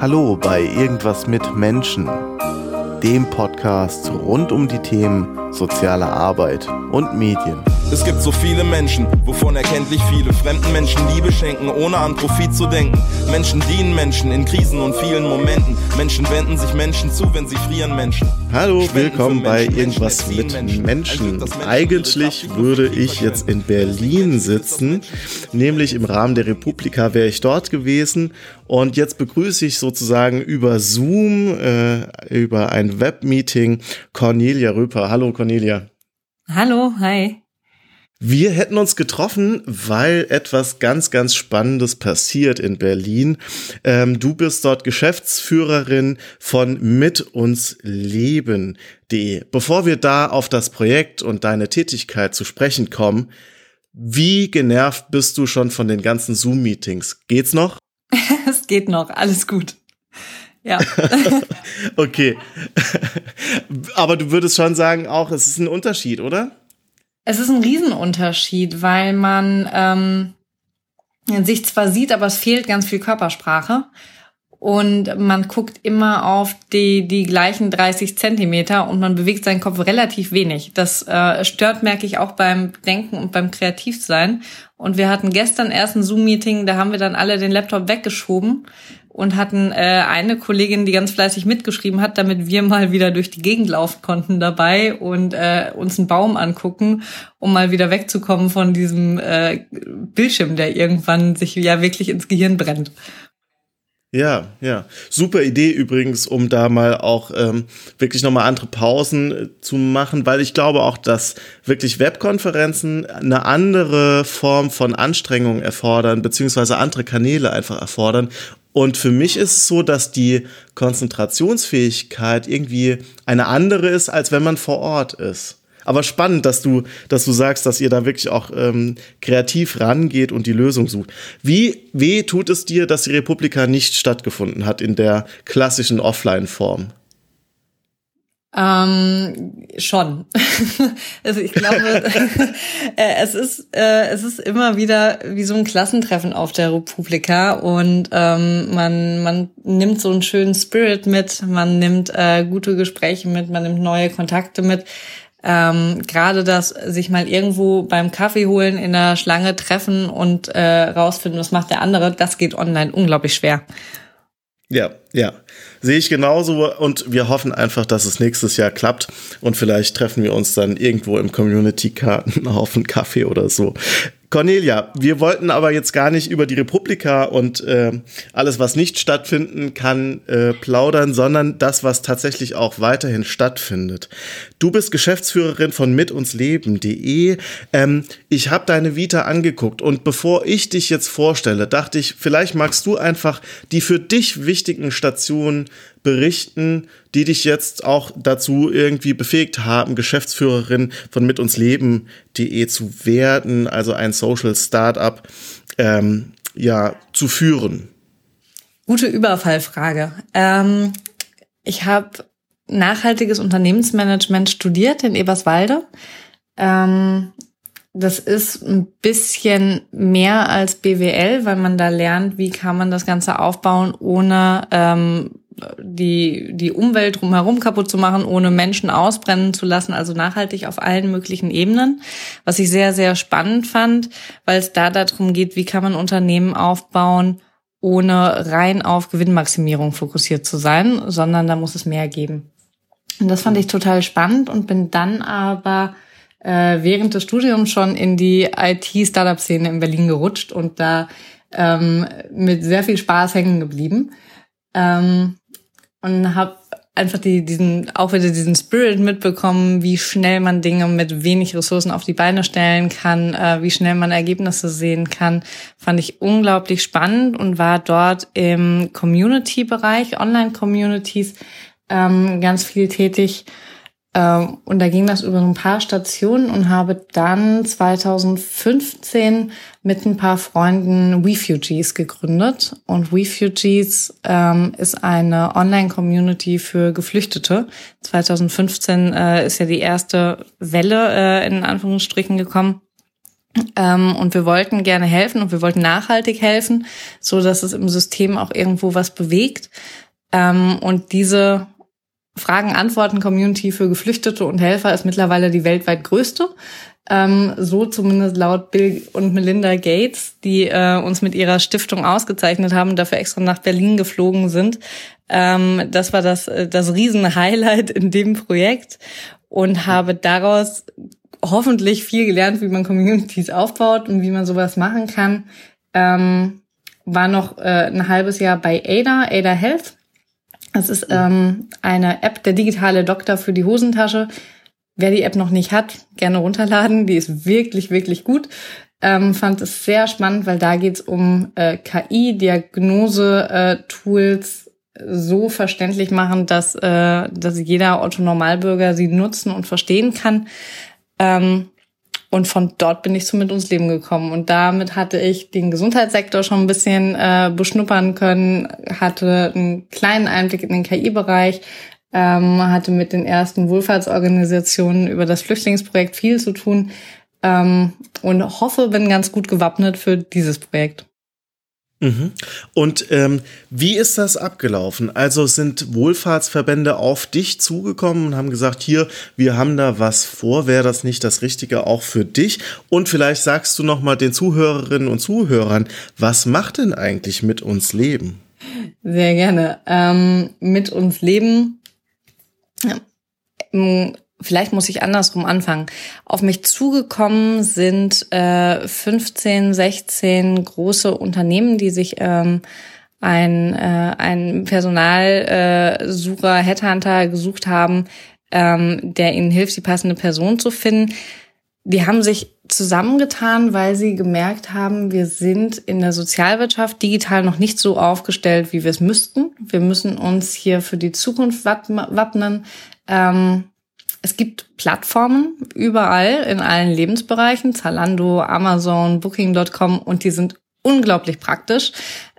Hallo bei Irgendwas mit Menschen, dem Podcast rund um die Themen soziale Arbeit und Medien. Es gibt so viele Menschen, wovon erkenntlich viele fremden Menschen Liebe schenken, ohne an Profit zu denken. Menschen dienen Menschen in Krisen und vielen Momenten. Menschen wenden sich Menschen zu, wenn sie frieren Menschen. Hallo, willkommen bei Irgendwas mit Menschen. Eigentlich würde ich jetzt in Berlin sitzen, nämlich im Rahmen der Republika wäre ich dort gewesen und jetzt begrüße ich sozusagen über Zoom, äh, über ein Webmeeting Cornelia Röper. Hallo Cornelia. Hallo, hi. Wir hätten uns getroffen, weil etwas ganz, ganz Spannendes passiert in Berlin. Ähm, du bist dort Geschäftsführerin von Mit uns Leben.de. Bevor wir da auf das Projekt und deine Tätigkeit zu sprechen kommen, wie genervt bist du schon von den ganzen Zoom-Meetings? Geht's noch? es geht noch, alles gut. Ja. okay. Aber du würdest schon sagen, auch es ist ein Unterschied, oder? Es ist ein Riesenunterschied, weil man ähm, sich zwar sieht, aber es fehlt ganz viel Körpersprache. Und man guckt immer auf die, die gleichen 30 Zentimeter und man bewegt seinen Kopf relativ wenig. Das äh, stört, merke ich, auch beim Denken und beim Kreativsein. Und wir hatten gestern erst ein Zoom-Meeting, da haben wir dann alle den Laptop weggeschoben und hatten äh, eine Kollegin, die ganz fleißig mitgeschrieben hat, damit wir mal wieder durch die Gegend laufen konnten dabei und äh, uns einen Baum angucken, um mal wieder wegzukommen von diesem äh, Bildschirm, der irgendwann sich ja wirklich ins Gehirn brennt. Ja, ja. Super Idee übrigens, um da mal auch ähm, wirklich nochmal andere Pausen äh, zu machen, weil ich glaube auch, dass wirklich Webkonferenzen eine andere Form von Anstrengung erfordern, beziehungsweise andere Kanäle einfach erfordern. Und für mich ist es so, dass die Konzentrationsfähigkeit irgendwie eine andere ist, als wenn man vor Ort ist. Aber spannend, dass du, dass du sagst, dass ihr da wirklich auch ähm, kreativ rangeht und die Lösung sucht. Wie weh tut es dir, dass die Republika nicht stattgefunden hat in der klassischen Offline-Form? Ähm, schon. also ich glaube, äh, es ist äh, es ist immer wieder wie so ein Klassentreffen auf der Republika und ähm, man man nimmt so einen schönen Spirit mit, man nimmt äh, gute Gespräche mit, man nimmt neue Kontakte mit. Ähm, Gerade das sich mal irgendwo beim Kaffee holen in der Schlange treffen und äh, rausfinden, was macht der andere, das geht online unglaublich schwer. Ja, ja. Sehe ich genauso und wir hoffen einfach, dass es nächstes Jahr klappt und vielleicht treffen wir uns dann irgendwo im Community-Karten auf einen Kaffee oder so. Cornelia, wir wollten aber jetzt gar nicht über die Republika und äh, alles, was nicht stattfinden kann, äh, plaudern, sondern das, was tatsächlich auch weiterhin stattfindet. Du bist Geschäftsführerin von mitunsleben.de. Ähm, ich habe deine Vita angeguckt und bevor ich dich jetzt vorstelle, dachte ich, vielleicht magst du einfach die für dich wichtigen Stationen berichten, die dich jetzt auch dazu irgendwie befähigt haben, Geschäftsführerin von mitunsleben.de zu werden, also ein Social Startup, ähm, ja, zu führen? Gute Überfallfrage. Ähm, ich habe nachhaltiges Unternehmensmanagement studiert in Eberswalde. Ähm, das ist ein bisschen mehr als BWL, weil man da lernt, wie kann man das Ganze aufbauen, ohne ähm, die, die Umwelt drumherum kaputt zu machen, ohne Menschen ausbrennen zu lassen, also nachhaltig auf allen möglichen Ebenen. Was ich sehr, sehr spannend fand, weil es da darum geht, wie kann man Unternehmen aufbauen, ohne rein auf Gewinnmaximierung fokussiert zu sein, sondern da muss es mehr geben. Und das fand ich total spannend und bin dann aber äh, während des Studiums schon in die IT-Startup-Szene in Berlin gerutscht und da ähm, mit sehr viel Spaß hängen geblieben. Ähm, und habe einfach die, diesen, auch wieder diesen Spirit mitbekommen, wie schnell man Dinge mit wenig Ressourcen auf die Beine stellen kann, äh, wie schnell man Ergebnisse sehen kann, fand ich unglaublich spannend und war dort im Community-Bereich, Online-Communities, ähm, ganz viel tätig und da ging das über ein paar Stationen und habe dann 2015 mit ein paar Freunden Refugees gegründet. Und Refugees ähm, ist eine Online-Community für Geflüchtete. 2015 äh, ist ja die erste Welle äh, in Anführungsstrichen gekommen. Ähm, und wir wollten gerne helfen und wir wollten nachhaltig helfen, so dass es im System auch irgendwo was bewegt. Ähm, und diese Fragen-Antworten-Community für Geflüchtete und Helfer ist mittlerweile die weltweit größte. Ähm, so zumindest laut Bill und Melinda Gates, die äh, uns mit ihrer Stiftung ausgezeichnet haben dafür extra nach Berlin geflogen sind. Ähm, das war das, äh, das Riesen-Highlight in dem Projekt und habe daraus hoffentlich viel gelernt, wie man Communities aufbaut und wie man sowas machen kann. Ähm, war noch äh, ein halbes Jahr bei Ada, Ada Health. Das ist ähm, eine App, der digitale Doktor für die Hosentasche. Wer die App noch nicht hat, gerne runterladen. Die ist wirklich, wirklich gut. Ähm, fand es sehr spannend, weil da geht's um äh, KI-Diagnose-Tools so verständlich machen, dass, äh, dass jeder Otto-Normalbürger sie nutzen und verstehen kann. Ähm, und von dort bin ich so mit uns Leben gekommen. Und damit hatte ich den Gesundheitssektor schon ein bisschen äh, beschnuppern können, hatte einen kleinen Einblick in den KI-Bereich, ähm, hatte mit den ersten Wohlfahrtsorganisationen über das Flüchtlingsprojekt viel zu tun ähm, und hoffe, bin ganz gut gewappnet für dieses Projekt. Mhm. Und ähm, wie ist das abgelaufen? Also sind Wohlfahrtsverbände auf dich zugekommen und haben gesagt, hier, wir haben da was vor, wäre das nicht das Richtige auch für dich? Und vielleicht sagst du noch mal den Zuhörerinnen und Zuhörern, was macht denn eigentlich mit uns Leben? Sehr gerne. Ähm, mit uns Leben vielleicht muss ich andersrum anfangen. Auf mich zugekommen sind äh, 15, 16 große Unternehmen, die sich ähm, ein, äh, ein Personalsucher, äh, Headhunter gesucht haben, ähm, der ihnen hilft, die passende Person zu finden. Die haben sich zusammengetan, weil sie gemerkt haben, wir sind in der Sozialwirtschaft digital noch nicht so aufgestellt, wie wir es müssten. Wir müssen uns hier für die Zukunft wappnen. Ähm, es gibt Plattformen überall in allen Lebensbereichen, Zalando, Amazon, Booking.com und die sind unglaublich praktisch,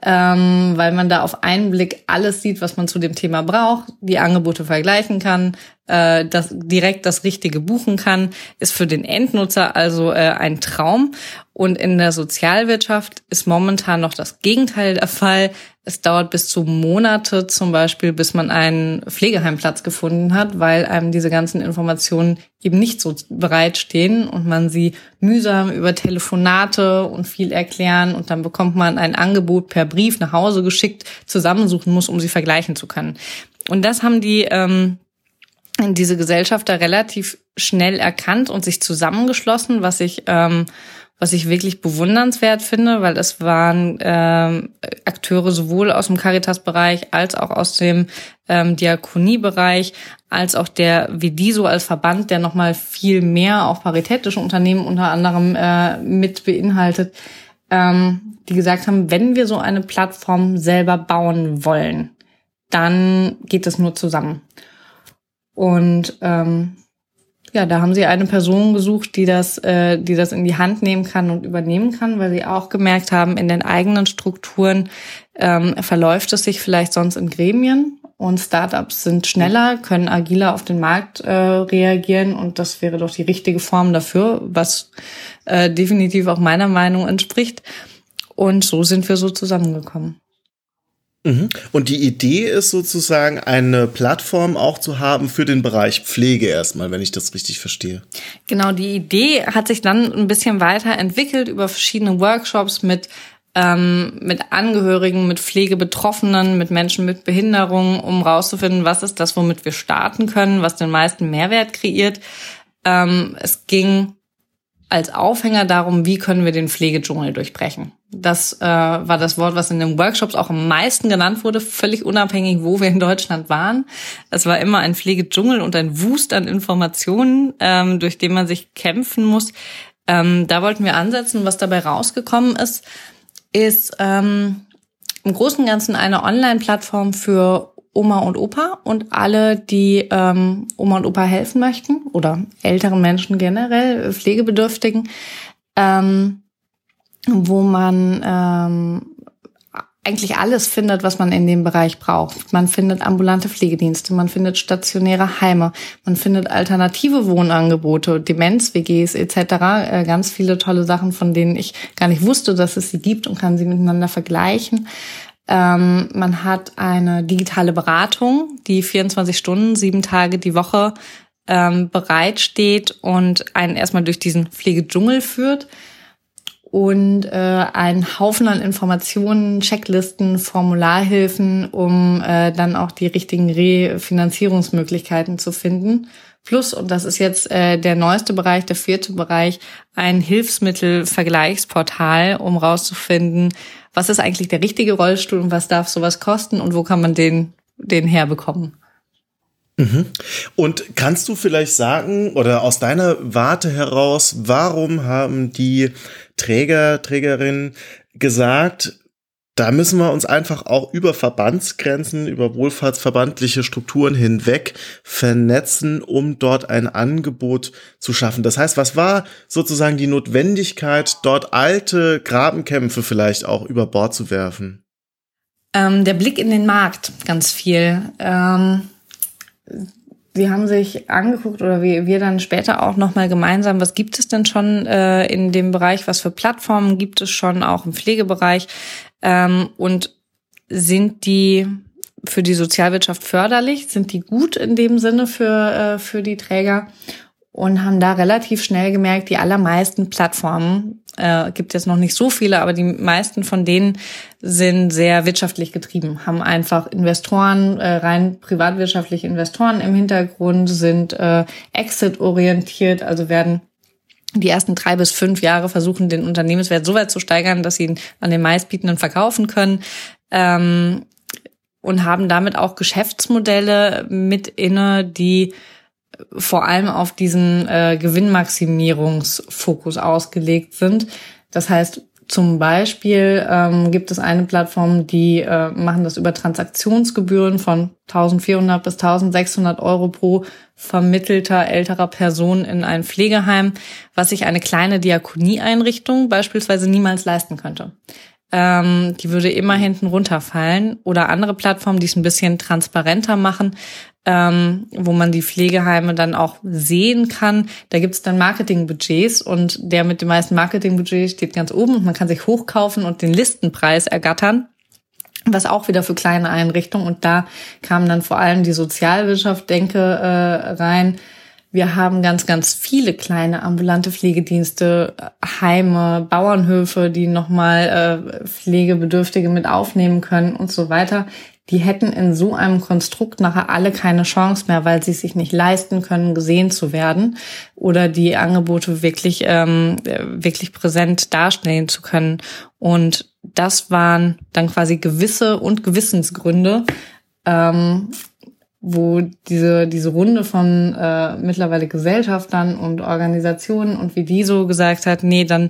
ähm, weil man da auf einen Blick alles sieht, was man zu dem Thema braucht, die Angebote vergleichen kann, äh, das direkt das Richtige buchen kann, ist für den Endnutzer also äh, ein Traum. Und in der Sozialwirtschaft ist momentan noch das Gegenteil der Fall. Es dauert bis zu Monate zum Beispiel, bis man einen Pflegeheimplatz gefunden hat, weil einem diese ganzen Informationen eben nicht so bereitstehen und man sie mühsam über Telefonate und viel erklären und dann bekommt man ein Angebot per Brief nach Hause geschickt zusammensuchen muss, um sie vergleichen zu können. Und das haben die ähm, diese Gesellschaft da relativ schnell erkannt und sich zusammengeschlossen, was ich ähm, was ich wirklich bewundernswert finde, weil es waren ähm, Akteure sowohl aus dem Caritas-Bereich als auch aus dem ähm, Diakonie-Bereich, als auch der Vidiso als Verband, der nochmal viel mehr auch paritätische Unternehmen unter anderem äh, mit beinhaltet, ähm, die gesagt haben, wenn wir so eine Plattform selber bauen wollen, dann geht es nur zusammen. Und ähm, ja, da haben sie eine Person gesucht, die das, äh, die das in die Hand nehmen kann und übernehmen kann, weil sie auch gemerkt haben, in den eigenen Strukturen ähm, verläuft es sich vielleicht sonst in Gremien und Startups sind schneller, können agiler auf den Markt äh, reagieren und das wäre doch die richtige Form dafür, was äh, definitiv auch meiner Meinung entspricht. Und so sind wir so zusammengekommen. Mhm. Und die Idee ist sozusagen, eine Plattform auch zu haben für den Bereich Pflege erstmal, wenn ich das richtig verstehe. Genau, die Idee hat sich dann ein bisschen weiterentwickelt über verschiedene Workshops mit ähm, mit Angehörigen, mit Pflegebetroffenen, mit Menschen mit Behinderungen, um rauszufinden, was ist das, womit wir starten können, was den meisten Mehrwert kreiert. Ähm, es ging als Aufhänger darum, wie können wir den Pflegedschungel durchbrechen. Das äh, war das Wort, was in den Workshops auch am meisten genannt wurde, völlig unabhängig, wo wir in Deutschland waren. Es war immer ein Pflegedschungel und ein Wust an Informationen, ähm, durch den man sich kämpfen muss. Ähm, da wollten wir ansetzen. Was dabei rausgekommen ist, ist ähm, im Großen und Ganzen eine Online-Plattform für Oma und Opa und alle, die ähm, Oma und Opa helfen möchten oder älteren Menschen generell, Pflegebedürftigen, ähm, wo man ähm, eigentlich alles findet, was man in dem Bereich braucht. Man findet ambulante Pflegedienste, man findet stationäre Heime, man findet alternative Wohnangebote, Demenz-WGs etc. Äh, ganz viele tolle Sachen, von denen ich gar nicht wusste, dass es sie gibt und kann sie miteinander vergleichen. Ähm, man hat eine digitale Beratung, die 24 Stunden, sieben Tage die Woche ähm, bereitsteht und einen erstmal durch diesen Pflegedschungel führt und äh, einen Haufen an Informationen, Checklisten, Formularhilfen, um äh, dann auch die richtigen Refinanzierungsmöglichkeiten zu finden. Plus, und das ist jetzt äh, der neueste Bereich, der vierte Bereich, ein Hilfsmittelvergleichsportal, um rauszufinden, was ist eigentlich der richtige Rollstuhl und was darf sowas kosten und wo kann man den, den herbekommen. Mhm. Und kannst du vielleicht sagen oder aus deiner Warte heraus, warum haben die Träger, Trägerinnen gesagt, da müssen wir uns einfach auch über Verbandsgrenzen, über wohlfahrtsverbandliche Strukturen hinweg vernetzen, um dort ein Angebot zu schaffen. Das heißt, was war sozusagen die Notwendigkeit, dort alte Grabenkämpfe vielleicht auch über Bord zu werfen? Ähm, der Blick in den Markt, ganz viel. Ähm Sie haben sich angeguckt oder wir, wir dann später auch nochmal gemeinsam, was gibt es denn schon äh, in dem Bereich, was für Plattformen gibt es schon auch im Pflegebereich ähm, und sind die für die Sozialwirtschaft förderlich, sind die gut in dem Sinne für, äh, für die Träger? Und haben da relativ schnell gemerkt, die allermeisten Plattformen, äh, gibt jetzt noch nicht so viele, aber die meisten von denen sind sehr wirtschaftlich getrieben, haben einfach Investoren, äh, rein privatwirtschaftliche Investoren im Hintergrund, sind äh, exit-orientiert, also werden die ersten drei bis fünf Jahre versuchen, den Unternehmenswert so weit zu steigern, dass sie ihn an den meistbietenden verkaufen können. Ähm, und haben damit auch Geschäftsmodelle mit inne, die vor allem auf diesen äh, Gewinnmaximierungsfokus ausgelegt sind. Das heißt, zum Beispiel ähm, gibt es eine Plattform, die äh, machen das über Transaktionsgebühren von 1400 bis 1600 Euro pro vermittelter älterer Person in ein Pflegeheim, was sich eine kleine Diakonieeinrichtung beispielsweise niemals leisten könnte. Ähm, die würde immer hinten runterfallen. Oder andere Plattformen, die es ein bisschen transparenter machen, ähm, wo man die Pflegeheime dann auch sehen kann. Da gibt's dann Marketingbudgets und der mit dem meisten Marketingbudget steht ganz oben und man kann sich hochkaufen und den Listenpreis ergattern. Was auch wieder für kleine Einrichtungen. Und da kam dann vor allem die Sozialwirtschaft, denke, äh, rein. Wir haben ganz, ganz viele kleine ambulante Pflegedienste, Heime, Bauernhöfe, die nochmal äh, Pflegebedürftige mit aufnehmen können und so weiter die hätten in so einem Konstrukt nachher alle keine Chance mehr, weil sie sich nicht leisten können, gesehen zu werden oder die Angebote wirklich, ähm, wirklich präsent darstellen zu können. Und das waren dann quasi gewisse und Gewissensgründe, ähm, wo diese, diese Runde von äh, mittlerweile Gesellschaftern und Organisationen und wie die so gesagt hat, nee, dann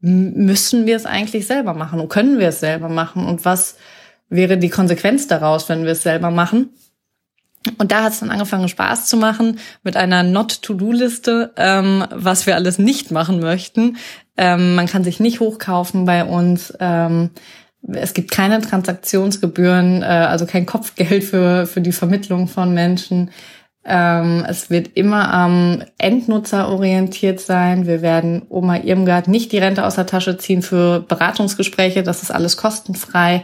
müssen wir es eigentlich selber machen und können wir es selber machen und was wäre die Konsequenz daraus, wenn wir es selber machen. Und da hat es dann angefangen, Spaß zu machen mit einer Not-to-Do-Liste, ähm, was wir alles nicht machen möchten. Ähm, man kann sich nicht hochkaufen bei uns. Ähm, es gibt keine Transaktionsgebühren, äh, also kein Kopfgeld für, für die Vermittlung von Menschen. Ähm, es wird immer am Endnutzer orientiert sein. Wir werden Oma Irmgard nicht die Rente aus der Tasche ziehen für Beratungsgespräche. Das ist alles kostenfrei.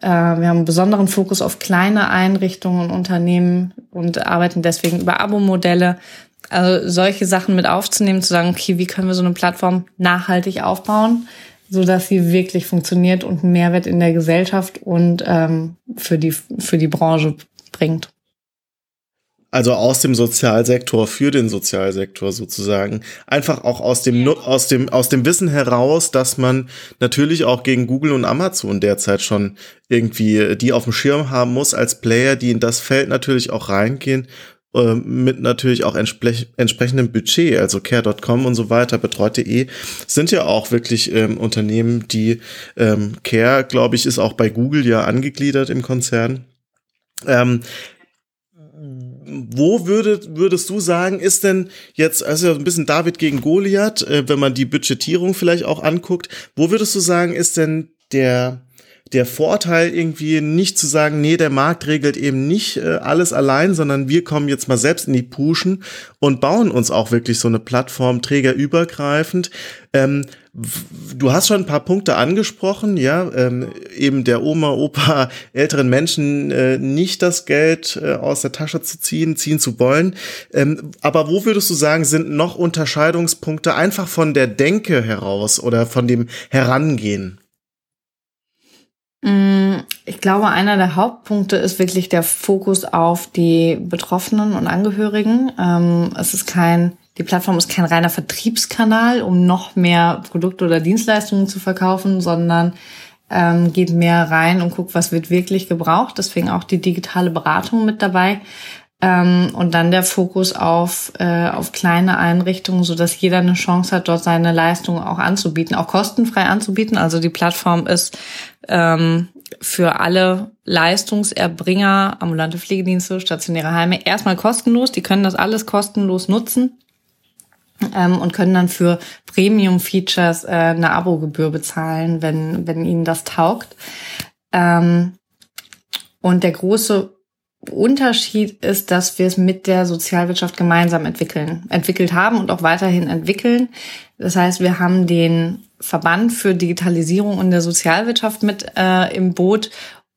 Äh, wir haben einen besonderen Fokus auf kleine Einrichtungen und Unternehmen und arbeiten deswegen über Abo-Modelle. Also solche Sachen mit aufzunehmen, zu sagen, okay, wie können wir so eine Plattform nachhaltig aufbauen, so dass sie wirklich funktioniert und einen Mehrwert in der Gesellschaft und ähm, für die für die Branche bringt. Also aus dem Sozialsektor für den Sozialsektor sozusagen. Einfach auch aus dem, aus dem, aus dem Wissen heraus, dass man natürlich auch gegen Google und Amazon derzeit schon irgendwie die auf dem Schirm haben muss als Player, die in das Feld natürlich auch reingehen äh, mit natürlich auch entsprech entsprechendem Budget, also care.com und so weiter, betreut.de, sind ja auch wirklich ähm, Unternehmen, die ähm, Care, glaube ich, ist auch bei Google ja angegliedert im Konzern. Ähm, wo würdet, würdest du sagen, ist denn jetzt, also ein bisschen David gegen Goliath, äh, wenn man die Budgetierung vielleicht auch anguckt, wo würdest du sagen, ist denn der der Vorteil irgendwie nicht zu sagen, nee, der Markt regelt eben nicht äh, alles allein, sondern wir kommen jetzt mal selbst in die Puschen und bauen uns auch wirklich so eine Plattform trägerübergreifend. Ähm, du hast schon ein paar Punkte angesprochen, ja, ähm, eben der Oma, Opa, älteren Menschen äh, nicht das Geld äh, aus der Tasche zu ziehen, ziehen zu wollen. Ähm, aber wo würdest du sagen, sind noch Unterscheidungspunkte einfach von der Denke heraus oder von dem Herangehen? Mm, ich glaube, einer der Hauptpunkte ist wirklich der Fokus auf die Betroffenen und Angehörigen. Ähm, es ist kein, die Plattform ist kein reiner Vertriebskanal, um noch mehr Produkte oder Dienstleistungen zu verkaufen, sondern ähm, geht mehr rein und guckt, was wird wirklich gebraucht. Deswegen auch die digitale Beratung mit dabei. Ähm, und dann der Fokus auf, äh, auf kleine Einrichtungen, so dass jeder eine Chance hat, dort seine Leistungen auch anzubieten, auch kostenfrei anzubieten. Also die Plattform ist ähm, für alle Leistungserbringer, ambulante Pflegedienste, stationäre Heime erstmal kostenlos. Die können das alles kostenlos nutzen ähm, und können dann für Premium-Features äh, eine Abogebühr bezahlen, wenn, wenn ihnen das taugt. Ähm, und der große Unterschied ist, dass wir es mit der Sozialwirtschaft gemeinsam entwickeln, entwickelt haben und auch weiterhin entwickeln. Das heißt, wir haben den Verband für Digitalisierung und der Sozialwirtschaft mit äh, im Boot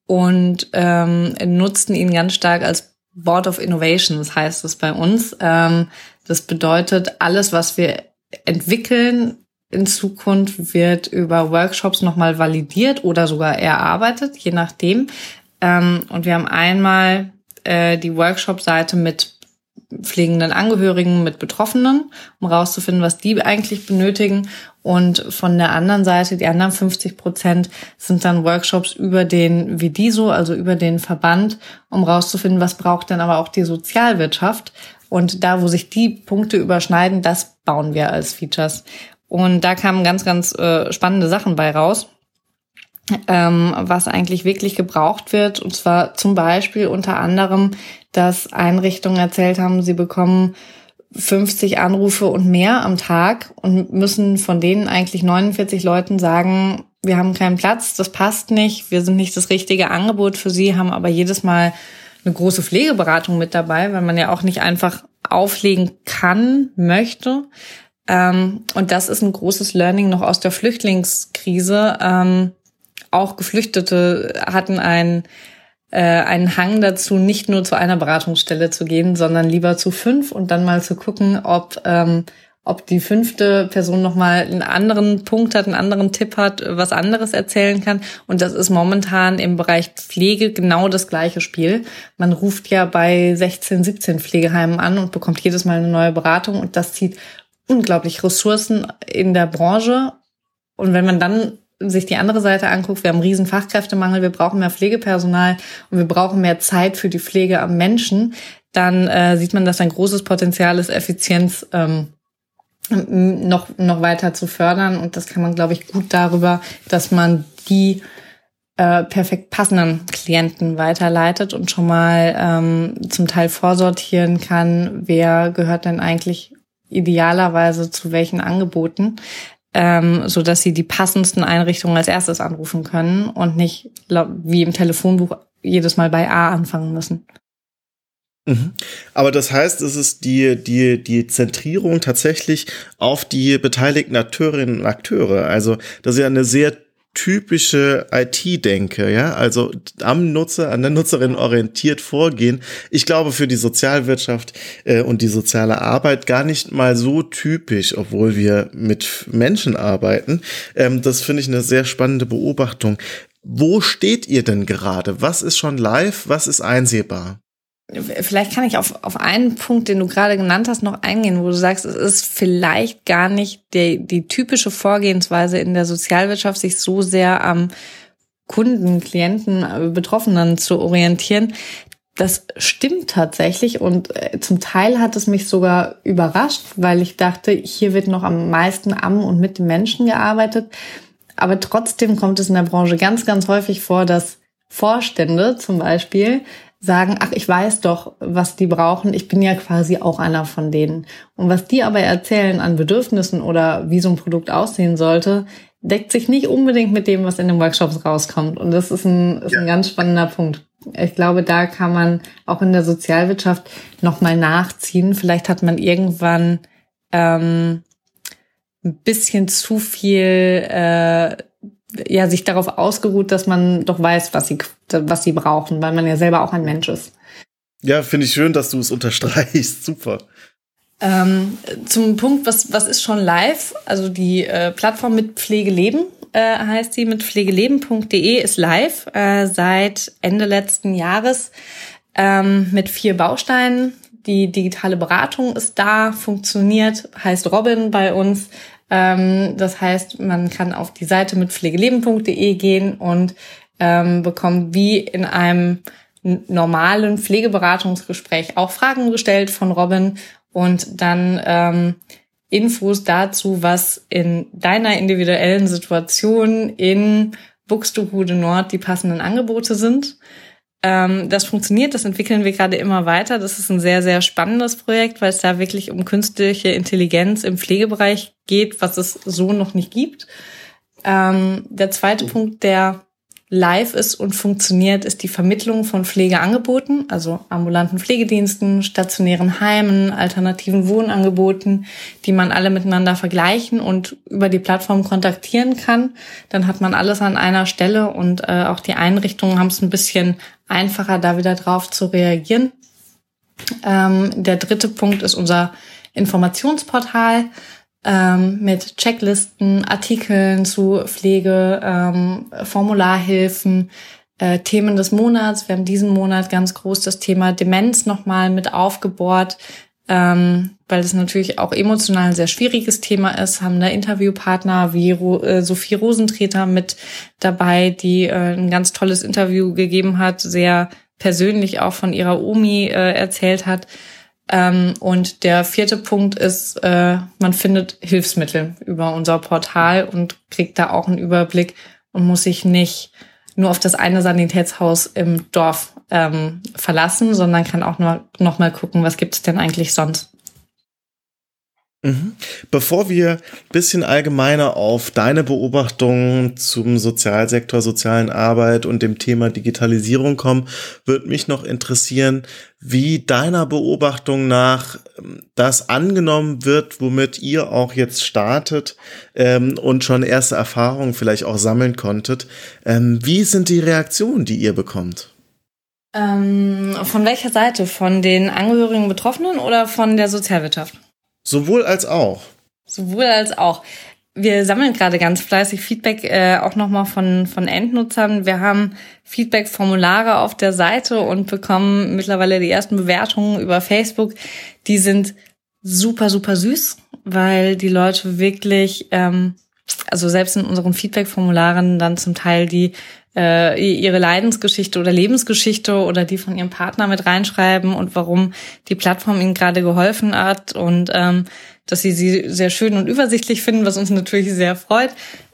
und ähm, nutzten ihn ganz stark als Board of Innovations, heißt es bei uns. Ähm, das bedeutet, alles, was wir entwickeln in Zukunft, wird über Workshops nochmal validiert oder sogar erarbeitet, je nachdem. Ähm, und wir haben einmal äh, die Workshop-Seite mit pflegenden Angehörigen, mit Betroffenen, um rauszufinden, was die eigentlich benötigen. Und von der anderen Seite, die anderen 50 Prozent, sind dann Workshops über den Vidiso, also über den Verband, um rauszufinden, was braucht denn aber auch die Sozialwirtschaft. Und da, wo sich die Punkte überschneiden, das bauen wir als Features. Und da kamen ganz, ganz äh, spannende Sachen bei raus ähm, was eigentlich wirklich gebraucht wird. Und zwar zum Beispiel unter anderem, dass Einrichtungen erzählt haben, sie bekommen 50 Anrufe und mehr am Tag und müssen von denen eigentlich 49 Leuten sagen, wir haben keinen Platz, das passt nicht, wir sind nicht das richtige Angebot für sie, haben aber jedes Mal eine große Pflegeberatung mit dabei, weil man ja auch nicht einfach auflegen kann, möchte. Ähm, und das ist ein großes Learning noch aus der Flüchtlingskrise. Auch Geflüchtete hatten einen, äh, einen Hang dazu, nicht nur zu einer Beratungsstelle zu gehen, sondern lieber zu fünf und dann mal zu gucken, ob, ähm, ob die fünfte Person nochmal einen anderen Punkt hat, einen anderen Tipp hat, was anderes erzählen kann. Und das ist momentan im Bereich Pflege genau das gleiche Spiel. Man ruft ja bei 16, 17 Pflegeheimen an und bekommt jedes Mal eine neue Beratung und das zieht unglaublich Ressourcen in der Branche. Und wenn man dann sich die andere Seite anguckt, wir haben riesen Fachkräftemangel, wir brauchen mehr Pflegepersonal und wir brauchen mehr Zeit für die Pflege am Menschen, dann äh, sieht man, dass ein großes Potenzial ist, Effizienz ähm, noch, noch weiter zu fördern. Und das kann man, glaube ich, gut darüber, dass man die äh, perfekt passenden Klienten weiterleitet und schon mal ähm, zum Teil vorsortieren kann, wer gehört denn eigentlich idealerweise zu welchen Angeboten ähm, so dass sie die passendsten Einrichtungen als erstes anrufen können und nicht wie im Telefonbuch jedes Mal bei A anfangen müssen. Mhm. Aber das heißt, es ist die, die, die Zentrierung tatsächlich auf die beteiligten Akteurinnen und Akteure. Also, das ist ja eine sehr typische IT-Denke, ja, also am Nutzer, an der Nutzerin orientiert vorgehen. Ich glaube für die Sozialwirtschaft äh, und die soziale Arbeit gar nicht mal so typisch, obwohl wir mit Menschen arbeiten. Ähm, das finde ich eine sehr spannende Beobachtung. Wo steht ihr denn gerade? Was ist schon live? Was ist einsehbar? Vielleicht kann ich auf, auf einen Punkt, den du gerade genannt hast, noch eingehen, wo du sagst, es ist vielleicht gar nicht die, die typische Vorgehensweise in der Sozialwirtschaft, sich so sehr am Kunden, Klienten, äh, Betroffenen zu orientieren. Das stimmt tatsächlich und äh, zum Teil hat es mich sogar überrascht, weil ich dachte, hier wird noch am meisten am und mit den Menschen gearbeitet. Aber trotzdem kommt es in der Branche ganz, ganz häufig vor, dass Vorstände zum Beispiel sagen, ach, ich weiß doch, was die brauchen. Ich bin ja quasi auch einer von denen. Und was die aber erzählen an Bedürfnissen oder wie so ein Produkt aussehen sollte, deckt sich nicht unbedingt mit dem, was in den Workshops rauskommt. Und das ist ein, ist ein ganz spannender Punkt. Ich glaube, da kann man auch in der Sozialwirtschaft nochmal nachziehen. Vielleicht hat man irgendwann ähm, ein bisschen zu viel äh, ja sich darauf ausgeruht, dass man doch weiß, was sie was sie brauchen, weil man ja selber auch ein Mensch ist. Ja, finde ich schön, dass du es unterstreichst. Super. Ähm, zum Punkt, was, was ist schon live? Also die äh, Plattform mit Pflegeleben äh, heißt sie, mit pflegeleben.de ist live äh, seit Ende letzten Jahres ähm, mit vier Bausteinen. Die digitale Beratung ist da, funktioniert, heißt Robin bei uns. Ähm, das heißt, man kann auf die Seite mit pflegeleben.de gehen und ähm, bekommt wie in einem normalen Pflegeberatungsgespräch auch Fragen gestellt von Robin und dann ähm, Infos dazu, was in deiner individuellen Situation in Buxtehude Nord die passenden Angebote sind. Ähm, das funktioniert, das entwickeln wir gerade immer weiter. Das ist ein sehr, sehr spannendes Projekt, weil es da wirklich um künstliche Intelligenz im Pflegebereich geht, was es so noch nicht gibt. Ähm, der zweite Punkt, der live ist und funktioniert, ist die Vermittlung von Pflegeangeboten, also ambulanten Pflegediensten, stationären Heimen, alternativen Wohnangeboten, die man alle miteinander vergleichen und über die Plattform kontaktieren kann. Dann hat man alles an einer Stelle und äh, auch die Einrichtungen haben es ein bisschen einfacher, da wieder drauf zu reagieren. Ähm, der dritte Punkt ist unser Informationsportal ähm, mit Checklisten, Artikeln zu Pflege, ähm, Formularhilfen, äh, Themen des Monats. Wir haben diesen Monat ganz groß das Thema Demenz nochmal mit aufgebohrt, ähm, weil es natürlich auch emotional ein sehr schwieriges Thema ist. Haben da Interviewpartner wie Ro äh, Sophie Rosentreter mit dabei, die äh, ein ganz tolles Interview gegeben hat, sehr persönlich auch von ihrer Omi äh, erzählt hat. Ähm, und der vierte Punkt ist, äh, man findet Hilfsmittel über unser Portal und kriegt da auch einen Überblick und muss sich nicht nur auf das eine Sanitätshaus im Dorf ähm, verlassen, sondern kann auch nur noch mal gucken, was gibt es denn eigentlich sonst. Mhm. Bevor wir ein bisschen allgemeiner auf deine Beobachtungen zum Sozialsektor, sozialen Arbeit und dem Thema Digitalisierung kommen, würde mich noch interessieren, wie deiner Beobachtung nach ähm, das angenommen wird, womit ihr auch jetzt startet ähm, und schon erste Erfahrungen vielleicht auch sammeln konntet. Ähm, wie sind die Reaktionen, die ihr bekommt? Ähm, von welcher Seite? Von den Angehörigen Betroffenen oder von der Sozialwirtschaft? Sowohl als auch. Sowohl als auch. Wir sammeln gerade ganz fleißig Feedback äh, auch nochmal von, von Endnutzern. Wir haben Feedback-Formulare auf der Seite und bekommen mittlerweile die ersten Bewertungen über Facebook. Die sind super, super süß, weil die Leute wirklich, ähm, also selbst in unseren Feedback-Formularen dann zum Teil die äh, ihre Leidensgeschichte oder Lebensgeschichte oder die von ihrem Partner mit reinschreiben und warum die Plattform ihnen gerade geholfen hat und ähm, dass sie sie sehr schön und übersichtlich finden, was uns natürlich sehr freut.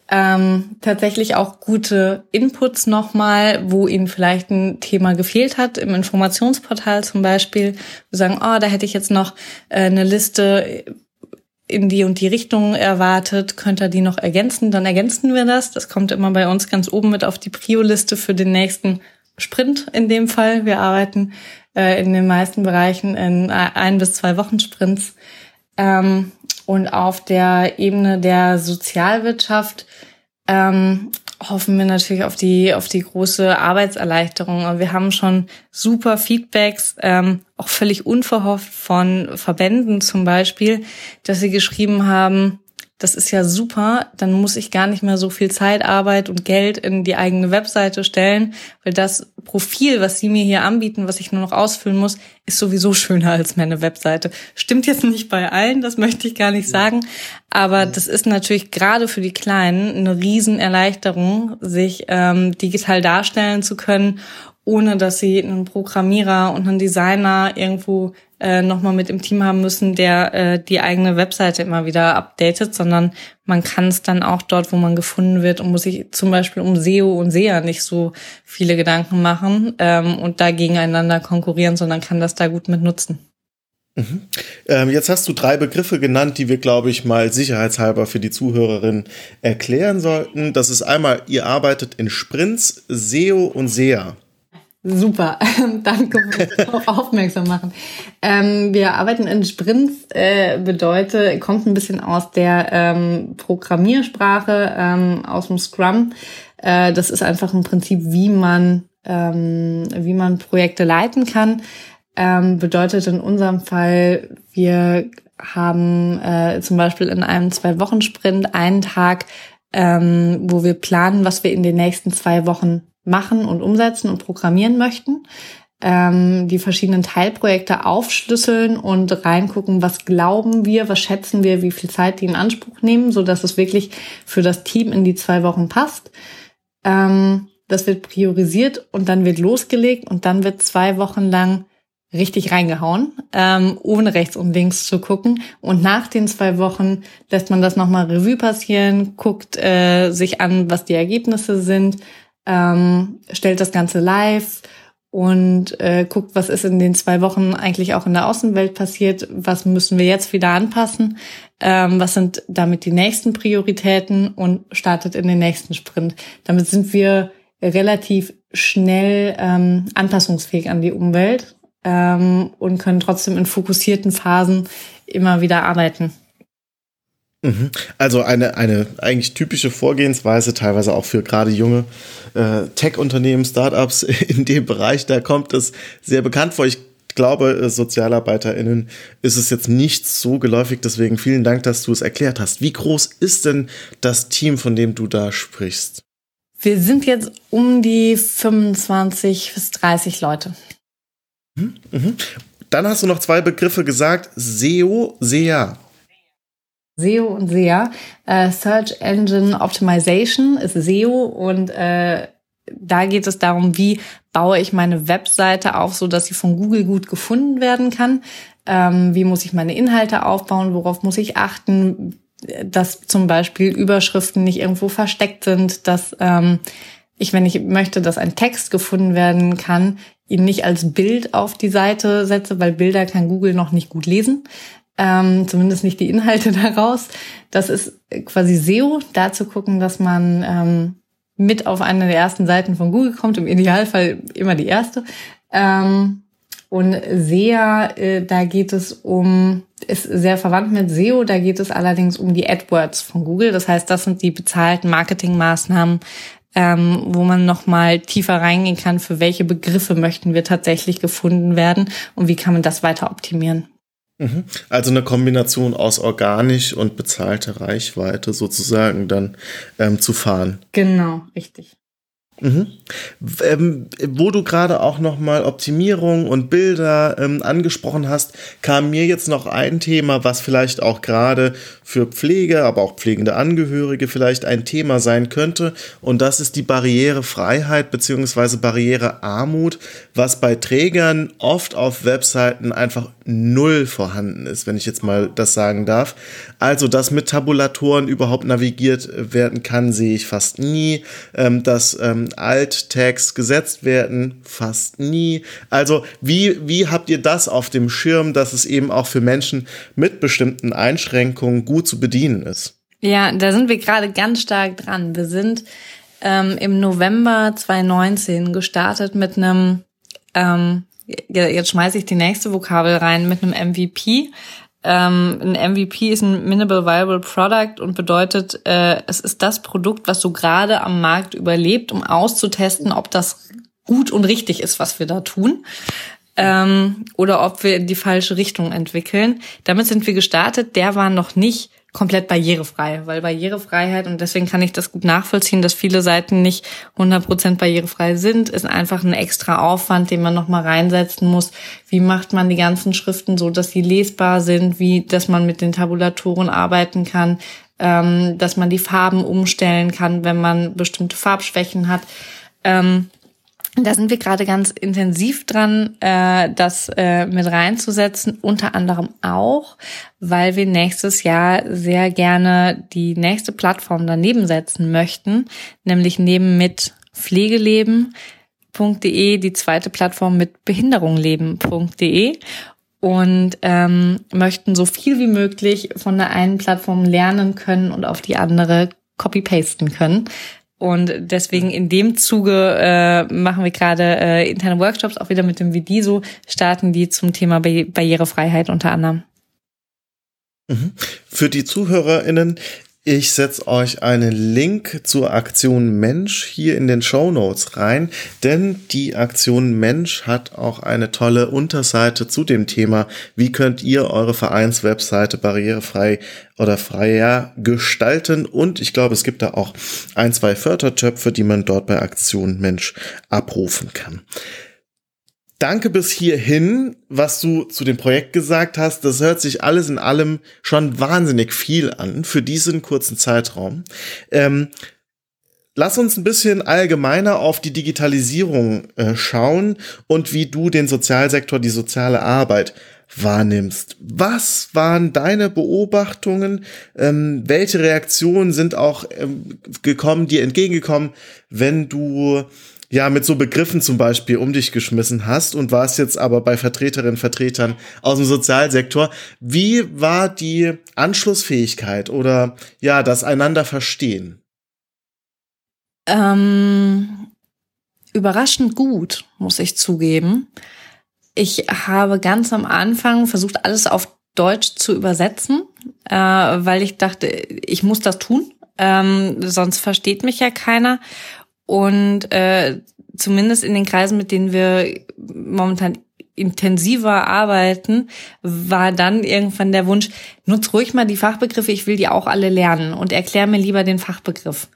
Ähm, tatsächlich auch gute Inputs nochmal, wo ihnen vielleicht ein Thema gefehlt hat, im Informationsportal zum Beispiel. Wir sagen, oh, da hätte ich jetzt noch äh, eine Liste in die und die Richtung erwartet, könnt ihr die noch ergänzen, dann ergänzen wir das. Das kommt immer bei uns ganz oben mit auf die Prio-Liste für den nächsten Sprint in dem Fall. Wir arbeiten äh, in den meisten Bereichen in ein bis zwei Wochen Sprints. Ähm, und auf der Ebene der Sozialwirtschaft ähm, hoffen wir natürlich auf die, auf die große Arbeitserleichterung. Wir haben schon super Feedbacks, ähm, auch völlig unverhofft von Verbänden zum Beispiel, dass sie geschrieben haben, das ist ja super, dann muss ich gar nicht mehr so viel Zeit, Arbeit und Geld in die eigene Webseite stellen, weil das Profil, was sie mir hier anbieten, was ich nur noch ausfüllen muss, ist sowieso schöner als meine Webseite. Stimmt jetzt nicht bei allen, das möchte ich gar nicht sagen, aber das ist natürlich gerade für die Kleinen eine Riesenerleichterung, sich ähm, digital darstellen zu können ohne dass sie einen Programmierer und einen Designer irgendwo äh, nochmal mit im Team haben müssen, der äh, die eigene Webseite immer wieder updatet, sondern man kann es dann auch dort, wo man gefunden wird und muss sich zum Beispiel um SEO und SEA nicht so viele Gedanken machen ähm, und da gegeneinander konkurrieren, sondern kann das da gut mit nutzen. Mhm. Ähm, jetzt hast du drei Begriffe genannt, die wir, glaube ich, mal sicherheitshalber für die Zuhörerin erklären sollten. Das ist einmal, ihr arbeitet in Sprints, SEO und SEA. Super, danke darauf aufmerksam machen. Ähm, wir arbeiten in Sprints, äh, bedeutet, kommt ein bisschen aus der ähm, Programmiersprache, ähm, aus dem Scrum. Äh, das ist einfach ein Prinzip, wie man, ähm, wie man Projekte leiten kann. Ähm, bedeutet in unserem Fall, wir haben äh, zum Beispiel in einem Zwei-Wochen-Sprint einen Tag, ähm, wo wir planen, was wir in den nächsten zwei Wochen machen und umsetzen und programmieren möchten, ähm, die verschiedenen Teilprojekte aufschlüsseln und reingucken, was glauben wir, was schätzen wir, wie viel Zeit die in Anspruch nehmen, so dass es wirklich für das Team in die zwei Wochen passt. Ähm, das wird priorisiert und dann wird losgelegt und dann wird zwei Wochen lang richtig reingehauen, ähm, ohne rechts und links zu gucken. Und nach den zwei Wochen lässt man das nochmal Revue passieren, guckt äh, sich an, was die Ergebnisse sind, ähm, stellt das Ganze live und äh, guckt, was ist in den zwei Wochen eigentlich auch in der Außenwelt passiert, was müssen wir jetzt wieder anpassen, ähm, was sind damit die nächsten Prioritäten und startet in den nächsten Sprint. Damit sind wir relativ schnell ähm, anpassungsfähig an die Umwelt ähm, und können trotzdem in fokussierten Phasen immer wieder arbeiten. Also eine, eine eigentlich typische Vorgehensweise, teilweise auch für gerade junge äh, Tech-Unternehmen, Startups in dem Bereich, da kommt es sehr bekannt vor. Ich glaube, äh, SozialarbeiterInnen ist es jetzt nicht so geläufig, deswegen vielen Dank, dass du es erklärt hast. Wie groß ist denn das Team, von dem du da sprichst? Wir sind jetzt um die 25 bis 30 Leute. Mhm. Mhm. Dann hast du noch zwei Begriffe gesagt, SEO, SEA. SEO und SEA. Äh, Search Engine Optimization ist SEO und äh, da geht es darum, wie baue ich meine Webseite auf, so dass sie von Google gut gefunden werden kann. Ähm, wie muss ich meine Inhalte aufbauen? Worauf muss ich achten? Dass zum Beispiel Überschriften nicht irgendwo versteckt sind, dass ähm, ich, wenn ich möchte, dass ein Text gefunden werden kann, ihn nicht als Bild auf die Seite setze, weil Bilder kann Google noch nicht gut lesen ähm, zumindest nicht die Inhalte daraus. Das ist quasi SEO, da zu gucken, dass man ähm, mit auf eine der ersten Seiten von Google kommt, im Idealfall immer die erste. Ähm, und SEA, äh, da geht es um, ist sehr verwandt mit SEO, da geht es allerdings um die AdWords von Google. Das heißt, das sind die bezahlten Marketingmaßnahmen, ähm, wo man nochmal tiefer reingehen kann, für welche Begriffe möchten wir tatsächlich gefunden werden und wie kann man das weiter optimieren. Mhm. Also eine Kombination aus organisch und bezahlter Reichweite sozusagen dann ähm, zu fahren. Genau, richtig. Mhm. Ähm, wo du gerade auch nochmal Optimierung und Bilder ähm, angesprochen hast, kam mir jetzt noch ein Thema, was vielleicht auch gerade für Pflege, aber auch pflegende Angehörige vielleicht ein Thema sein könnte. Und das ist die Barrierefreiheit bzw. Barrierearmut, was bei Trägern oft auf Webseiten einfach null vorhanden ist, wenn ich jetzt mal das sagen darf. Also, dass mit Tabulatoren überhaupt navigiert werden kann, sehe ich fast nie. Ähm, dass ähm, Alt-Tags gesetzt werden, fast nie. Also, wie, wie habt ihr das auf dem Schirm, dass es eben auch für Menschen mit bestimmten Einschränkungen gut zu bedienen ist? Ja, da sind wir gerade ganz stark dran. Wir sind ähm, im November 2019 gestartet mit einem ähm, jetzt schmeiße ich die nächste Vokabel rein mit einem MVP. Ähm, ein MVP ist ein Minimal Viable Product und bedeutet, äh, es ist das Produkt, was so gerade am Markt überlebt, um auszutesten, ob das gut und richtig ist, was wir da tun. Ähm, oder ob wir in die falsche Richtung entwickeln. Damit sind wir gestartet. Der war noch nicht komplett barrierefrei, weil Barrierefreiheit, und deswegen kann ich das gut nachvollziehen, dass viele Seiten nicht 100% barrierefrei sind, ist einfach ein extra Aufwand, den man nochmal reinsetzen muss. Wie macht man die ganzen Schriften so, dass sie lesbar sind, wie, dass man mit den Tabulatoren arbeiten kann, ähm, dass man die Farben umstellen kann, wenn man bestimmte Farbschwächen hat. Ähm, da sind wir gerade ganz intensiv dran, äh, das äh, mit reinzusetzen, unter anderem auch, weil wir nächstes Jahr sehr gerne die nächste Plattform daneben setzen möchten, nämlich neben mit pflegeleben.de die zweite Plattform mit behinderungleben.de und ähm, möchten so viel wie möglich von der einen Plattform lernen können und auf die andere copy-pasten können. Und deswegen in dem Zuge äh, machen wir gerade äh, interne Workshops, auch wieder mit dem Vidiso, starten die zum Thema Barrierefreiheit unter anderem. Mhm. Für die ZuhörerInnen, ich setze euch einen Link zur Aktion Mensch hier in den Show Notes rein, denn die Aktion Mensch hat auch eine tolle Unterseite zu dem Thema, wie könnt ihr eure Vereinswebseite barrierefrei oder freier gestalten und ich glaube, es gibt da auch ein, zwei Fördertöpfe, die man dort bei Aktion Mensch abrufen kann. Danke bis hierhin, was du zu dem Projekt gesagt hast. Das hört sich alles in allem schon wahnsinnig viel an für diesen kurzen Zeitraum. Ähm, lass uns ein bisschen allgemeiner auf die Digitalisierung äh, schauen und wie du den Sozialsektor, die soziale Arbeit wahrnimmst. Was waren deine Beobachtungen? Ähm, welche Reaktionen sind auch ähm, gekommen, dir entgegengekommen, wenn du ja mit so Begriffen zum Beispiel um dich geschmissen hast und warst jetzt aber bei Vertreterinnen Vertretern aus dem Sozialsektor. Wie war die Anschlussfähigkeit oder ja das einander verstehen? Ähm, überraschend gut, muss ich zugeben. Ich habe ganz am Anfang versucht, alles auf Deutsch zu übersetzen, äh, weil ich dachte, ich muss das tun, ähm, sonst versteht mich ja keiner. Und äh, zumindest in den Kreisen, mit denen wir momentan intensiver arbeiten, war dann irgendwann der Wunsch, nutz ruhig mal die Fachbegriffe, ich will die auch alle lernen und erklär mir lieber den Fachbegriff.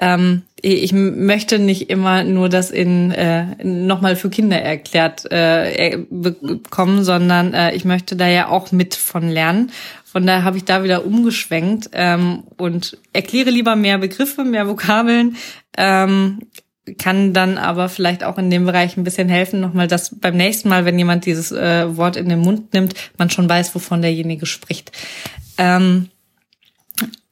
Ähm, ich möchte nicht immer nur das in äh, nochmal für Kinder erklärt äh, bekommen, sondern äh, ich möchte da ja auch mit von lernen. Von daher habe ich da wieder umgeschwenkt ähm, und erkläre lieber mehr Begriffe, mehr Vokabeln, ähm, kann dann aber vielleicht auch in dem Bereich ein bisschen helfen, nochmal, dass beim nächsten Mal, wenn jemand dieses äh, Wort in den Mund nimmt, man schon weiß, wovon derjenige spricht. Ähm,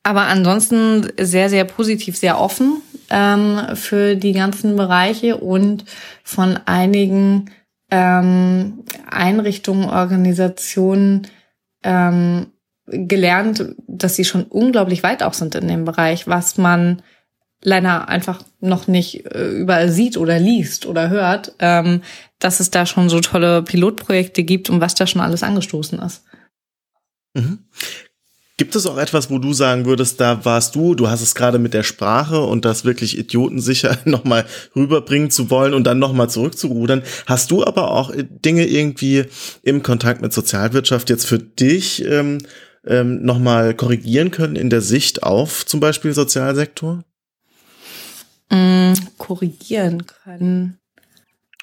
aber ansonsten sehr, sehr positiv, sehr offen ähm, für die ganzen Bereiche und von einigen ähm, Einrichtungen, Organisationen ähm, gelernt, dass sie schon unglaublich weit auch sind in dem Bereich, was man leider einfach noch nicht äh, überall sieht oder liest oder hört, ähm, dass es da schon so tolle Pilotprojekte gibt und was da schon alles angestoßen ist. Mhm. Gibt es auch etwas, wo du sagen würdest, da warst du, du hast es gerade mit der Sprache und das wirklich idiotensicher nochmal rüberbringen zu wollen und dann nochmal zurückzurudern. Hast du aber auch Dinge irgendwie im Kontakt mit Sozialwirtschaft jetzt für dich ähm, ähm, nochmal korrigieren können in der Sicht auf zum Beispiel Sozialsektor? Mm, korrigieren können.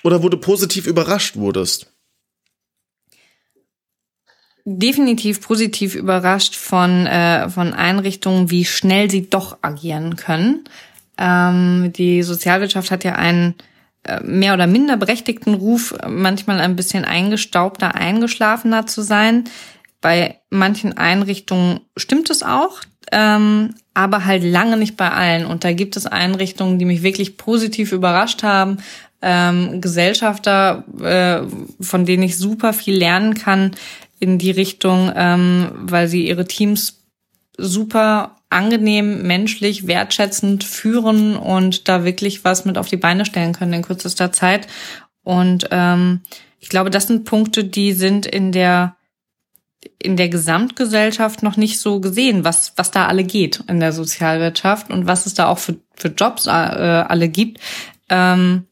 Oder wo du positiv überrascht wurdest? Definitiv positiv überrascht von, äh, von Einrichtungen, wie schnell sie doch agieren können. Ähm, die Sozialwirtschaft hat ja einen äh, mehr oder minder berechtigten Ruf, manchmal ein bisschen eingestaubter, eingeschlafener zu sein. Bei manchen Einrichtungen stimmt es auch, ähm, aber halt lange nicht bei allen. Und da gibt es Einrichtungen, die mich wirklich positiv überrascht haben, ähm, Gesellschafter, äh, von denen ich super viel lernen kann in die Richtung, ähm, weil sie ihre Teams super angenehm, menschlich, wertschätzend führen und da wirklich was mit auf die Beine stellen können in kürzester Zeit. Und ähm, ich glaube, das sind Punkte, die sind in der in der Gesamtgesellschaft noch nicht so gesehen, was, was da alle geht in der Sozialwirtschaft und was es da auch für, für Jobs äh, alle gibt. Ähm,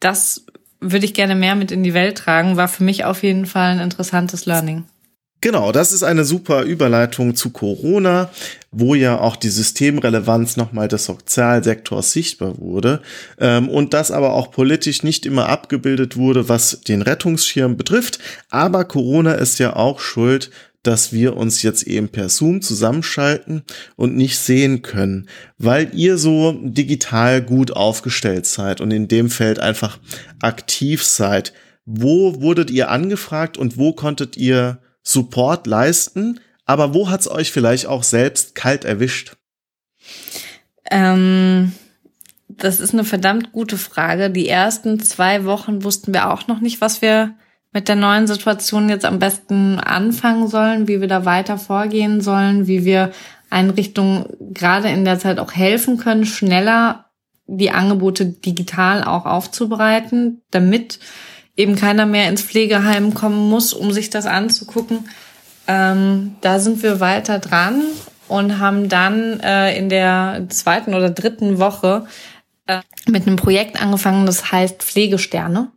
das würde ich gerne mehr mit in die Welt tragen, war für mich auf jeden Fall ein interessantes Learning. Genau, das ist eine super Überleitung zu Corona, wo ja auch die Systemrelevanz nochmal des Sozialsektors sichtbar wurde ähm, und das aber auch politisch nicht immer abgebildet wurde, was den Rettungsschirm betrifft. Aber Corona ist ja auch schuld, dass wir uns jetzt eben per Zoom zusammenschalten und nicht sehen können, weil ihr so digital gut aufgestellt seid und in dem Feld einfach aktiv seid. Wo wurdet ihr angefragt und wo konntet ihr Support leisten, aber wo hat's euch vielleicht auch selbst kalt erwischt? Ähm, das ist eine verdammt gute Frage. Die ersten zwei Wochen wussten wir auch noch nicht, was wir mit der neuen Situation jetzt am besten anfangen sollen, wie wir da weiter vorgehen sollen, wie wir Einrichtungen gerade in der Zeit auch helfen können, schneller die Angebote digital auch aufzubereiten, damit eben keiner mehr ins Pflegeheim kommen muss, um sich das anzugucken. Ähm, da sind wir weiter dran und haben dann äh, in der zweiten oder dritten Woche äh, mit einem Projekt angefangen, das heißt Pflegesterne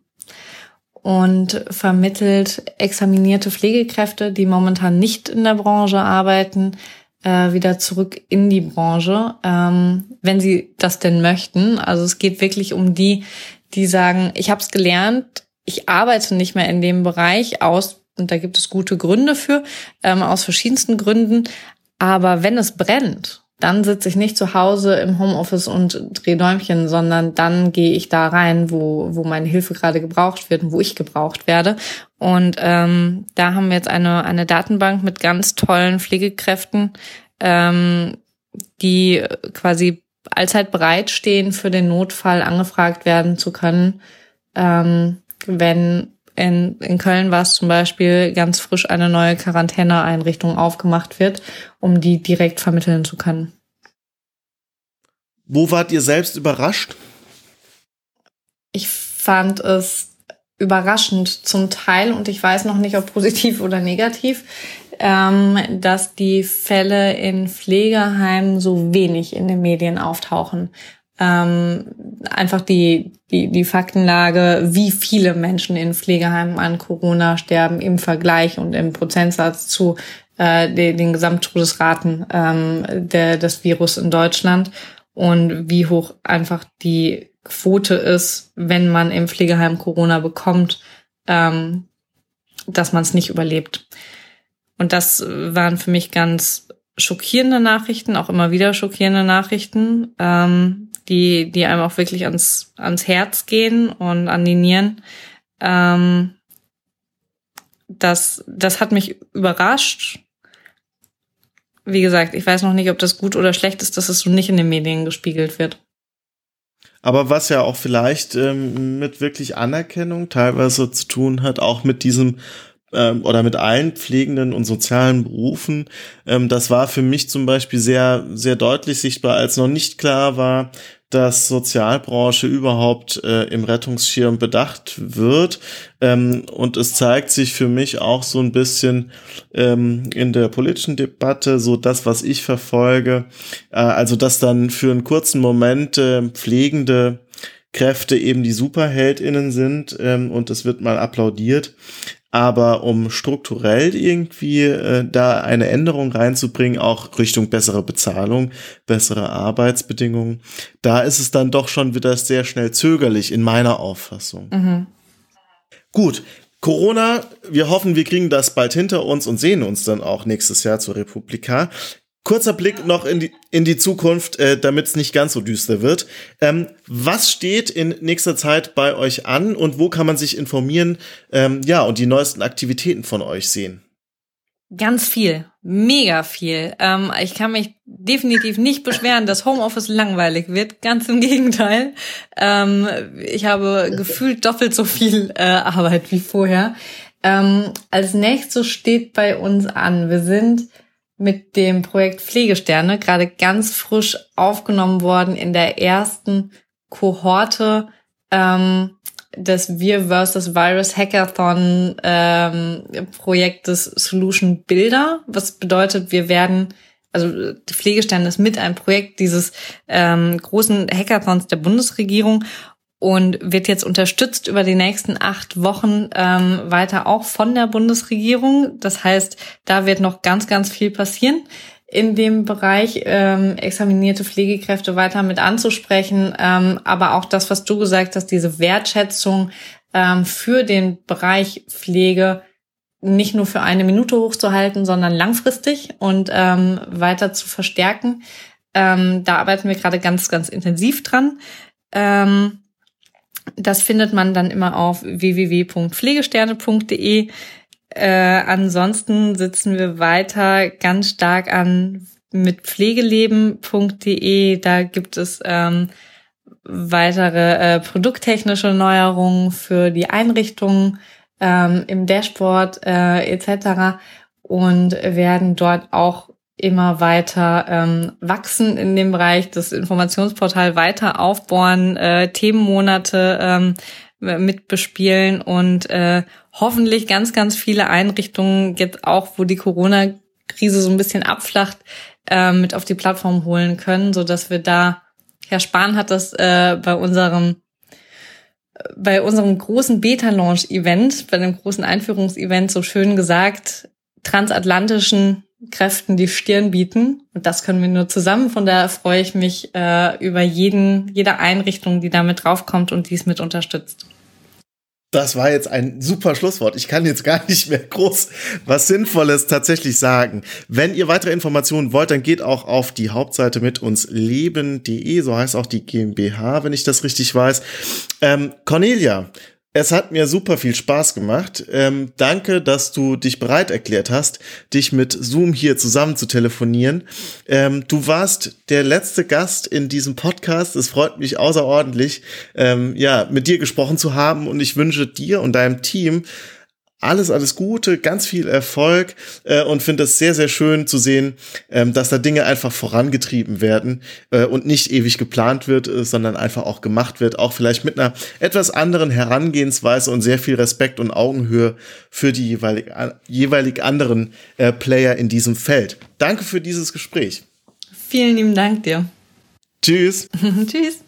und vermittelt examinierte Pflegekräfte, die momentan nicht in der Branche arbeiten, äh, wieder zurück in die Branche, ähm, wenn sie das denn möchten. Also es geht wirklich um die, die sagen, ich habe es gelernt, ich arbeite nicht mehr in dem Bereich aus, und da gibt es gute Gründe für, ähm, aus verschiedensten Gründen. Aber wenn es brennt, dann sitze ich nicht zu Hause im Homeoffice und drehe Däumchen, sondern dann gehe ich da rein, wo, wo meine Hilfe gerade gebraucht wird und wo ich gebraucht werde. Und ähm, da haben wir jetzt eine, eine Datenbank mit ganz tollen Pflegekräften, ähm, die quasi allzeit bereitstehen, für den Notfall angefragt werden zu können, ähm, wenn in, in Köln war es zum Beispiel ganz frisch eine neue Quarantäneeinrichtung aufgemacht wird, um die direkt vermitteln zu können. Wo wart ihr selbst überrascht? Ich fand es überraschend zum Teil und ich weiß noch nicht, ob positiv oder negativ, ähm, dass die Fälle in Pflegeheimen so wenig in den Medien auftauchen ähm, einfach die, die, die Faktenlage, wie viele Menschen in Pflegeheimen an Corona sterben im Vergleich und im Prozentsatz zu äh, den, den Gesamttodesraten ähm, der, des Virus in Deutschland und wie hoch einfach die Quote ist, wenn man im Pflegeheim Corona bekommt, ähm, dass man es nicht überlebt. Und das waren für mich ganz schockierende Nachrichten, auch immer wieder schockierende Nachrichten. Ähm, die, die einem auch wirklich ans, ans Herz gehen und an die Nieren. Ähm, das, das hat mich überrascht. Wie gesagt, ich weiß noch nicht, ob das gut oder schlecht ist, dass es so nicht in den Medien gespiegelt wird. Aber was ja auch vielleicht ähm, mit wirklich Anerkennung teilweise zu tun hat, auch mit diesem ähm, oder mit allen pflegenden und sozialen Berufen. Ähm, das war für mich zum Beispiel sehr, sehr deutlich sichtbar, als noch nicht klar war, dass Sozialbranche überhaupt äh, im Rettungsschirm bedacht wird. Ähm, und es zeigt sich für mich auch so ein bisschen ähm, in der politischen Debatte, so das, was ich verfolge, äh, also dass dann für einen kurzen Moment äh, pflegende Kräfte eben die Superheldinnen sind ähm, und es wird mal applaudiert. Aber um strukturell irgendwie äh, da eine Änderung reinzubringen, auch Richtung bessere Bezahlung, bessere Arbeitsbedingungen, da ist es dann doch schon wieder sehr schnell zögerlich in meiner Auffassung. Mhm. Gut, Corona, wir hoffen, wir kriegen das bald hinter uns und sehen uns dann auch nächstes Jahr zur Republika. Kurzer Blick noch in die, in die Zukunft, äh, damit es nicht ganz so düster wird. Ähm, was steht in nächster Zeit bei euch an und wo kann man sich informieren ähm, ja, und die neuesten Aktivitäten von euch sehen? Ganz viel, mega viel. Ähm, ich kann mich definitiv nicht beschweren, dass Homeoffice langweilig wird. Ganz im Gegenteil. Ähm, ich habe gefühlt doppelt so viel äh, Arbeit wie vorher. Ähm, als nächstes steht bei uns an, wir sind mit dem Projekt Pflegesterne gerade ganz frisch aufgenommen worden in der ersten Kohorte ähm, des Wir vs. Virus Hackathon ähm, Projektes Solution Builder. Was bedeutet, wir werden also Pflegesterne ist mit ein Projekt dieses ähm, großen Hackathons der Bundesregierung und wird jetzt unterstützt über die nächsten acht Wochen ähm, weiter auch von der Bundesregierung. Das heißt, da wird noch ganz, ganz viel passieren in dem Bereich ähm, examinierte Pflegekräfte weiter mit anzusprechen, ähm, aber auch das, was du gesagt hast, diese Wertschätzung ähm, für den Bereich Pflege nicht nur für eine Minute hochzuhalten, sondern langfristig und ähm, weiter zu verstärken. Ähm, da arbeiten wir gerade ganz, ganz intensiv dran. Ähm, das findet man dann immer auf www.pflegesterne.de. Äh, ansonsten sitzen wir weiter ganz stark an mit pflegeleben.de. Da gibt es ähm, weitere äh, produkttechnische Neuerungen für die Einrichtungen ähm, im Dashboard äh, etc. und werden dort auch immer weiter ähm, wachsen in dem Bereich, das Informationsportal weiter aufbauen, äh, Themenmonate ähm, mit bespielen und äh, hoffentlich ganz, ganz viele Einrichtungen jetzt auch, wo die Corona-Krise so ein bisschen abflacht, äh, mit auf die Plattform holen können, so dass wir da, Herr Spahn hat das äh, bei unserem bei unserem großen Beta-Launch-Event, bei dem großen Einführungsevent so schön gesagt, transatlantischen Kräften die Stirn bieten. Und das können wir nur zusammen. Von daher freue ich mich äh, über jeden, jede Einrichtung, die damit draufkommt und dies mit unterstützt. Das war jetzt ein super Schlusswort. Ich kann jetzt gar nicht mehr groß was Sinnvolles tatsächlich sagen. Wenn ihr weitere Informationen wollt, dann geht auch auf die Hauptseite mit uns leben.de, so heißt auch die GmbH, wenn ich das richtig weiß. Ähm, Cornelia, es hat mir super viel Spaß gemacht. Ähm, danke, dass du dich bereit erklärt hast, dich mit Zoom hier zusammen zu telefonieren. Ähm, du warst der letzte Gast in diesem Podcast. Es freut mich außerordentlich, ähm, ja, mit dir gesprochen zu haben und ich wünsche dir und deinem Team alles, alles Gute, ganz viel Erfolg äh, und finde es sehr, sehr schön zu sehen, ähm, dass da Dinge einfach vorangetrieben werden äh, und nicht ewig geplant wird, äh, sondern einfach auch gemacht wird, auch vielleicht mit einer etwas anderen Herangehensweise und sehr viel Respekt und Augenhöhe für die jeweilig, jeweilig anderen äh, Player in diesem Feld. Danke für dieses Gespräch. Vielen lieben Dank dir. Tschüss. Tschüss.